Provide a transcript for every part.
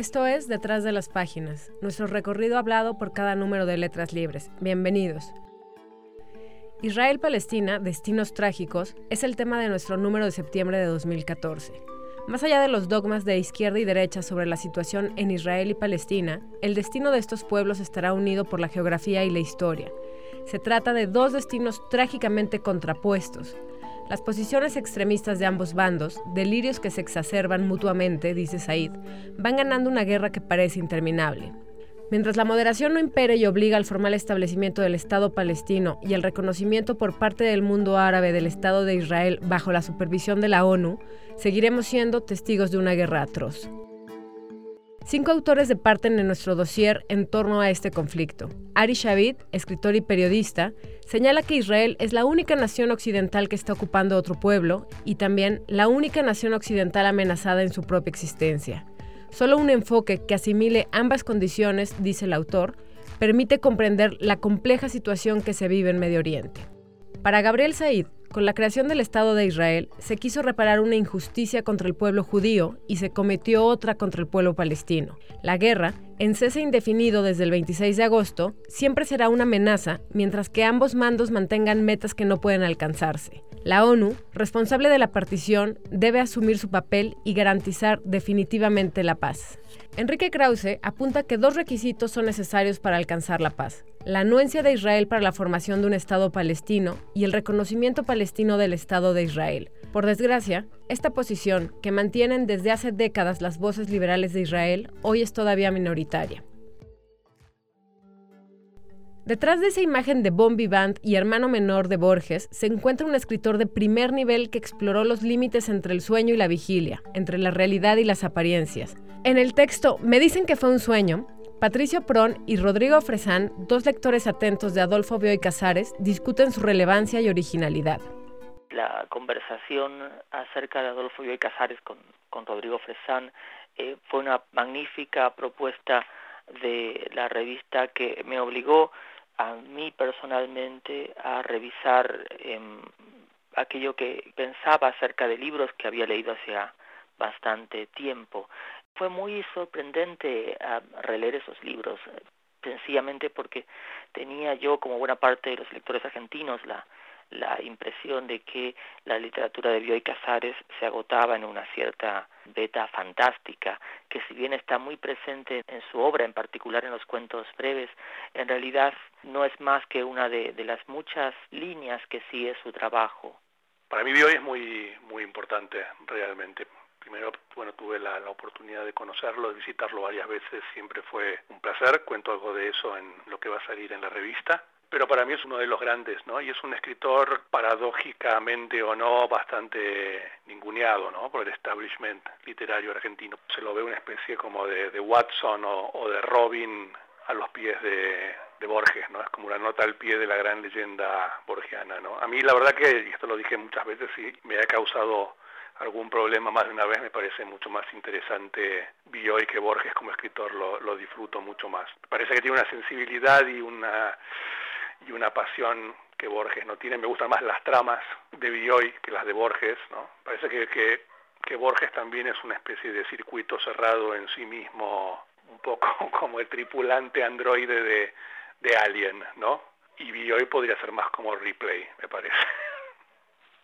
Esto es Detrás de las Páginas, nuestro recorrido hablado por cada número de Letras Libres. Bienvenidos. Israel-Palestina, Destinos Trágicos, es el tema de nuestro número de septiembre de 2014. Más allá de los dogmas de izquierda y derecha sobre la situación en Israel y Palestina, el destino de estos pueblos estará unido por la geografía y la historia. Se trata de dos destinos trágicamente contrapuestos. Las posiciones extremistas de ambos bandos, delirios que se exacerban mutuamente, dice Said, van ganando una guerra que parece interminable. Mientras la moderación no impere y obliga al formal establecimiento del Estado palestino y el reconocimiento por parte del mundo árabe del Estado de Israel bajo la supervisión de la ONU, seguiremos siendo testigos de una guerra atroz. Cinco autores departen en nuestro dossier en torno a este conflicto. Ari Shavit, escritor y periodista, señala que Israel es la única nación occidental que está ocupando otro pueblo y también la única nación occidental amenazada en su propia existencia. Solo un enfoque que asimile ambas condiciones, dice el autor, permite comprender la compleja situación que se vive en Medio Oriente. Para Gabriel Said, con la creación del Estado de Israel, se quiso reparar una injusticia contra el pueblo judío y se cometió otra contra el pueblo palestino. La guerra, en cese indefinido desde el 26 de agosto, siempre será una amenaza mientras que ambos mandos mantengan metas que no pueden alcanzarse. La ONU, responsable de la partición, debe asumir su papel y garantizar definitivamente la paz. Enrique Krause apunta que dos requisitos son necesarios para alcanzar la paz. La anuencia de Israel para la formación de un Estado palestino y el reconocimiento palestino del Estado de Israel. Por desgracia, esta posición, que mantienen desde hace décadas las voces liberales de Israel, hoy es todavía minoritaria. Detrás de esa imagen de Bon Vivant y hermano menor de Borges se encuentra un escritor de primer nivel que exploró los límites entre el sueño y la vigilia, entre la realidad y las apariencias. En el texto Me dicen que fue un sueño, Patricio Pron y Rodrigo Fresán, dos lectores atentos de Adolfo Bioy Casares, discuten su relevancia y originalidad. La conversación acerca de Adolfo Bioy Casares con, Rodrigo Fresán eh, fue una magnífica propuesta de la revista que me obligó a mí personalmente a revisar em, aquello que pensaba acerca de libros que había leído hacía bastante tiempo. Fue muy sorprendente ah, releer esos libros, sencillamente porque tenía yo, como buena parte de los lectores argentinos, la, la impresión de que la literatura de Bioy Casares se agotaba en una cierta beta fantástica, que si bien está muy presente en su obra, en particular en los cuentos breves, en realidad no es más que una de, las muchas líneas que sigue su trabajo. Para mí Bioy es muy, muy importante realmente. Primero, bueno, tuve la, la, oportunidad de conocerlo, de visitarlo varias veces, siempre fue un placer, cuento algo de eso en lo que va a salir en la revista pero para mí es uno de los grandes, ¿no? Y es un escritor paradójicamente o no bastante ninguneado, ¿no? Por el establishment literario argentino. Se lo ve una especie como de, Watson o, de Robin a los pies de, de, Borges, ¿no? Es como una nota al pie de la gran leyenda borgiana, ¿no? A mí la verdad que, y esto lo dije muchas veces, sí, me ha causado algún problema más de una vez, me parece mucho más interesante Bioy que Borges como escritor, lo, lo disfruto mucho más. Parece que tiene una sensibilidad y una y una pasión que Borges no tiene. Me gustan más las tramas de Bioy que las de Borges, ¿no? Parece que, que, que Borges también es una especie de circuito cerrado en sí mismo, un poco como el tripulante androide de, de Alien, ¿no? Y Bioy podría ser más como Replay, me parece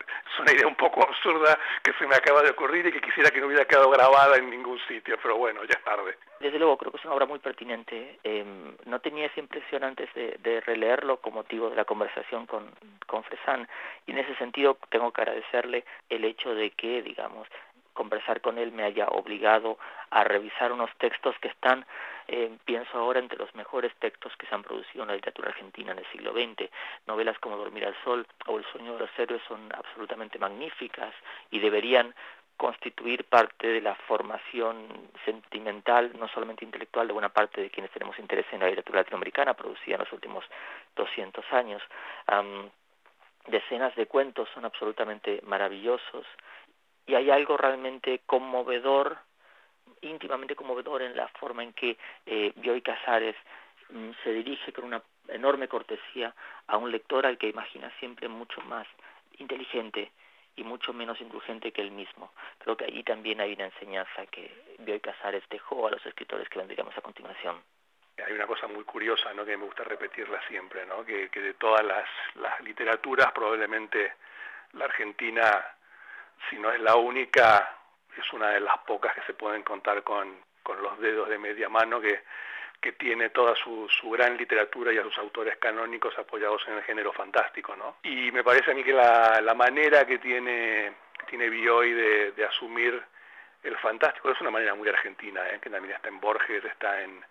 es una idea un poco absurda que se me acaba de ocurrir y que quisiera que no hubiera quedado grabada en ningún sitio, pero bueno, ya es tarde. Desde luego, creo que es una obra muy pertinente. Em, no tenía esa impresión antes de, releerlo con motivo de la conversación con, con Fresan, y en ese sentido tengo que agradecerle el hecho de que, digamos, conversar con él me haya obligado a revisar unos textos que están, eh, pienso ahora, entre los mejores textos que se han producido en la literatura argentina en el siglo XX. Novelas como Dormir al Sol o El sueño de los héroes son absolutamente magníficas y deberían constituir parte de la formación sentimental, no solamente intelectual, de buena parte de quienes tenemos interés en la literatura latinoamericana producida en los últimos 200 años. decenas de cuentos son absolutamente maravillosos y hay algo realmente conmovedor, íntimamente conmovedor en la forma en que eh, Bioy Casares mm, se dirige con una enorme cortesía a un lector al que imagina siempre mucho más inteligente y mucho menos indulgente que él mismo. Creo que allí también hay una enseñanza que Bioy Casares dejó a los escritores que vendríamos a continuación. Hay una cosa muy curiosa, ¿no? que me gusta repetirla siempre, ¿no? que, que de todas las, las literaturas probablemente la Argentina, si no es la única, es una de las pocas que se pueden contar con, con los dedos de media mano que, que tiene toda su, su, gran literatura y a sus autores canónicos apoyados en el género fantástico, ¿no? Y me parece a mí que la, la manera que tiene, tiene Bioy de, de, asumir el fantástico es una manera muy argentina, ¿eh? que también está en Borges, está en,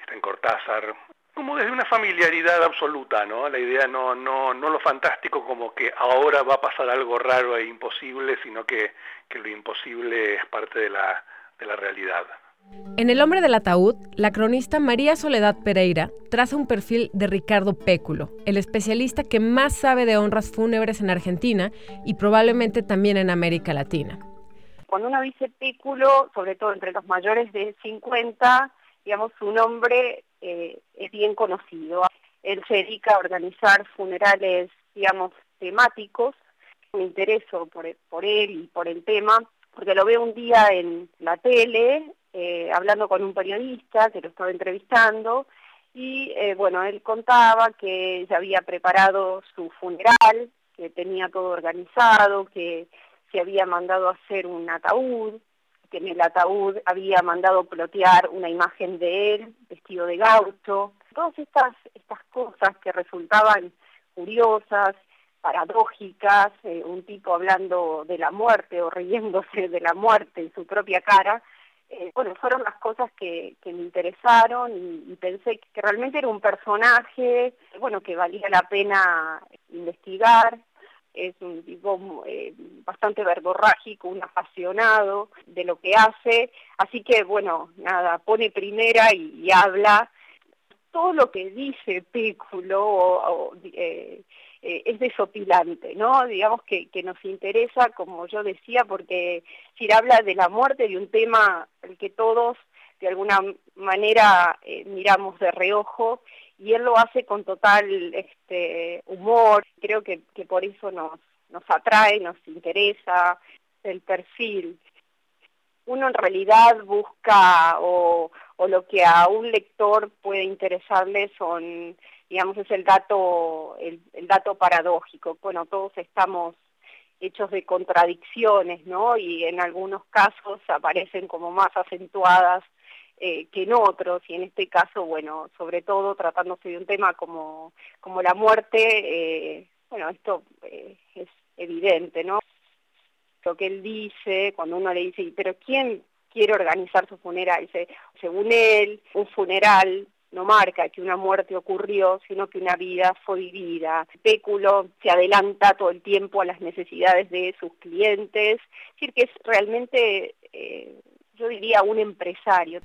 está en Cortázar, como desde una familiaridad absoluta, ¿no? La idea no, no, no lo fantástico como que ahora va a pasar algo raro e imposible, sino que, que lo imposible es parte de la, de la realidad. En El hombre del ataúd, la cronista María Soledad Pereira traza un perfil de Ricardo Péculo, el especialista que más sabe de honras fúnebres en Argentina y probablemente también en América Latina. Cuando uno dice Péculo, sobre todo entre los mayores de 50, digamos, su nombre eh, es bien conocido. Él se dedica a organizar funerales, digamos, temáticos. Me intereso por, él y por el tema, porque lo veo un día en la tele, eh, hablando con un periodista que lo estaba entrevistando, y eh, bueno, él contaba que ya había preparado su funeral, que tenía todo organizado, que se había mandado a hacer un ataúd, que en el ataúd había mandado plotear una imagen de él vestido de gaucho. Todas estas, estas cosas que resultaban curiosas, paradójicas, eh, un tipo hablando de la muerte o riéndose de la muerte en su propia cara, eh, bueno, fueron las cosas que, me interesaron y, y, pensé que realmente era un personaje, bueno, que valía la pena investigar, es un tipo eh, bastante verborrágico, un apasionado de lo que hace, así que bueno, nada, pone primera y, habla. Todo lo que dice Pículo o, o, eh, eh, es desopilante, ¿no? Digamos que, que nos interesa, como yo decía, porque si habla de la muerte, de un tema al que todos de alguna manera eh, miramos de reojo y él lo hace con total este, humor, creo que, que por eso nos, nos atrae, nos interesa el perfil. Uno en realidad busca o, o lo que a un lector puede interesarle son, digamos, es el dato, el, el dato paradójico. Bueno, todos estamos hechos de contradicciones, ¿no? Y en algunos casos aparecen como más acentuadas eh, que en otros, y en este caso, bueno, sobre todo tratándose de un tema como, como la muerte, eh, bueno, esto eh, es evidente, ¿no? Lo que él dice, cuando uno le dice, pero ¿quién quiere organizar su funeral? Dice, según él, un funeral no marca que una muerte ocurrió, sino que una vida fue vivida. Péculo se adelanta todo el tiempo a las necesidades de sus clientes, es decir, que es realmente eh, yo diría un empresario.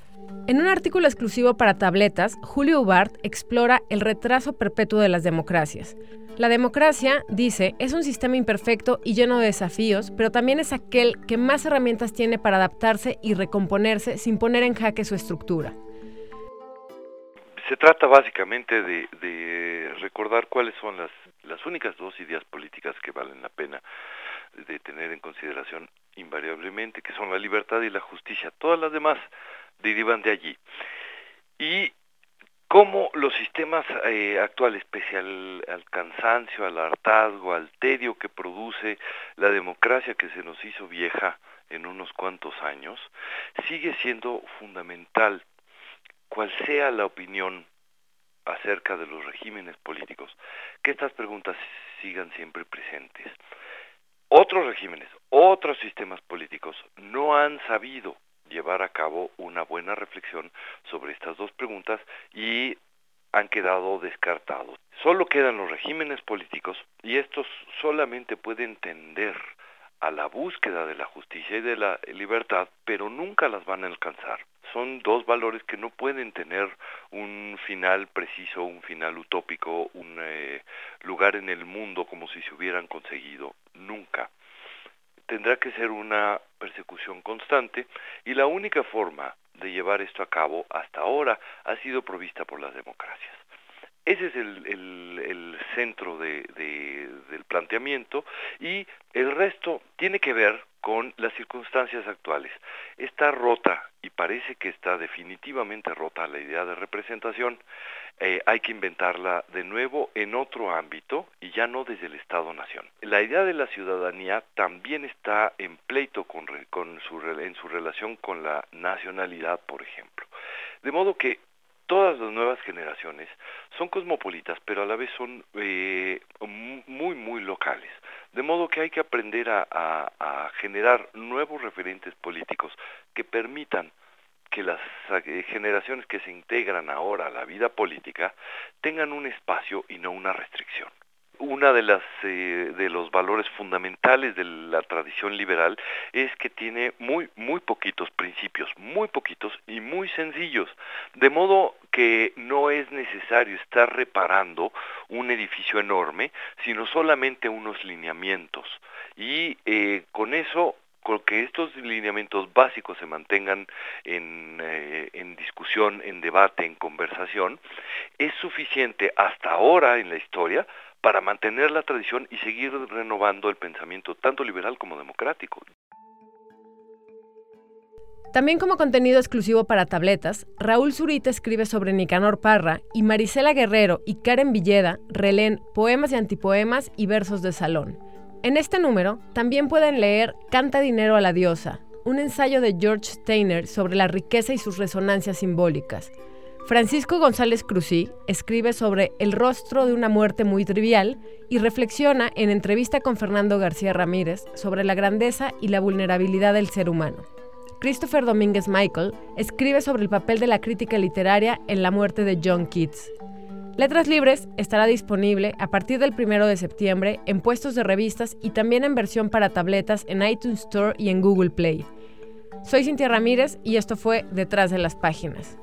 En un artículo exclusivo para tabletas, Julio Ubart explora el retraso perpetuo de las democracias. La democracia, dice, es un sistema imperfecto y lleno de desafíos, pero también es aquel que más herramientas tiene para adaptarse y recomponerse sin poner en jaque su estructura. Se trata básicamente de, de recordar cuáles son las, las únicas dos ideas políticas que valen la pena de tener en consideración invariablemente, que son la libertad y la justicia. Todas las demás derivan de allí. Y cómo los sistemas eh, actuales, pese al, al, cansancio, al hartazgo, al tedio que produce la democracia que se nos hizo vieja en unos cuantos años, sigue siendo fundamental, cual sea la opinión acerca de los regímenes políticos, que estas preguntas sigan siempre presentes otros regímenes, otros sistemas políticos no han sabido llevar a cabo una buena reflexión sobre estas dos preguntas y han quedado descartados. Solo quedan los regímenes políticos y estos solamente pueden tender a la búsqueda de la justicia y de la libertad, pero nunca las van a alcanzar. Son dos valores que no pueden tener un final preciso, un final utópico, un eh, lugar en el mundo como si se hubieran conseguido nunca. Tendrá que ser una persecución constante y la única forma de llevar esto a cabo hasta ahora ha sido provista por las democracias. Ese es el, el, centro de, del planteamiento y el resto tiene que ver con las circunstancias actuales. Está rota y parece que está definitivamente rota la idea de representación. Eh, hay que inventarla de nuevo en otro ámbito y ya no desde el Estado-Nación. La idea de la ciudadanía también está en pleito con, con su, en su relación con la nacionalidad, por ejemplo. De modo que todas las nuevas generaciones son cosmopolitas, pero a la vez son eh, muy, muy locales. De modo que hay que aprender a, generar nuevos referentes políticos que permitan que las eh, generaciones que se integran ahora a la vida política tengan un espacio y no una restricción. Una de las eh, de los valores fundamentales de la tradición liberal es que tiene muy muy poquitos principios, muy poquitos y muy sencillos, de modo que no es necesario estar reparando un edificio enorme, sino solamente unos lineamientos. Y eh, con eso con que estos lineamientos básicos se mantengan en, eh, en, discusión, en debate, en conversación, es suficiente hasta ahora en la historia para mantener la tradición y seguir renovando el pensamiento tanto liberal como democrático. También como contenido exclusivo para tabletas, Raúl Zurita escribe sobre Nicanor Parra y Marisela Guerrero y Karen Villeda releen poemas y antipoemas y versos de salón. En este número también pueden leer Canta dinero a la diosa, un ensayo de George Steiner sobre la riqueza y sus resonancias simbólicas, Francisco González Cruzí escribe sobre el rostro de una muerte muy trivial y reflexiona en entrevista con Fernando García Ramírez sobre la grandeza y la vulnerabilidad del ser humano. Christopher Domínguez Michael escribe sobre el papel de la crítica literaria en la muerte de John Keats. Letras Libres estará disponible a partir del 1 de septiembre en puestos de revistas y también en versión para tabletas en iTunes Store y en Google Play. Soy Cintia Ramírez y esto fue Detrás de las Páginas.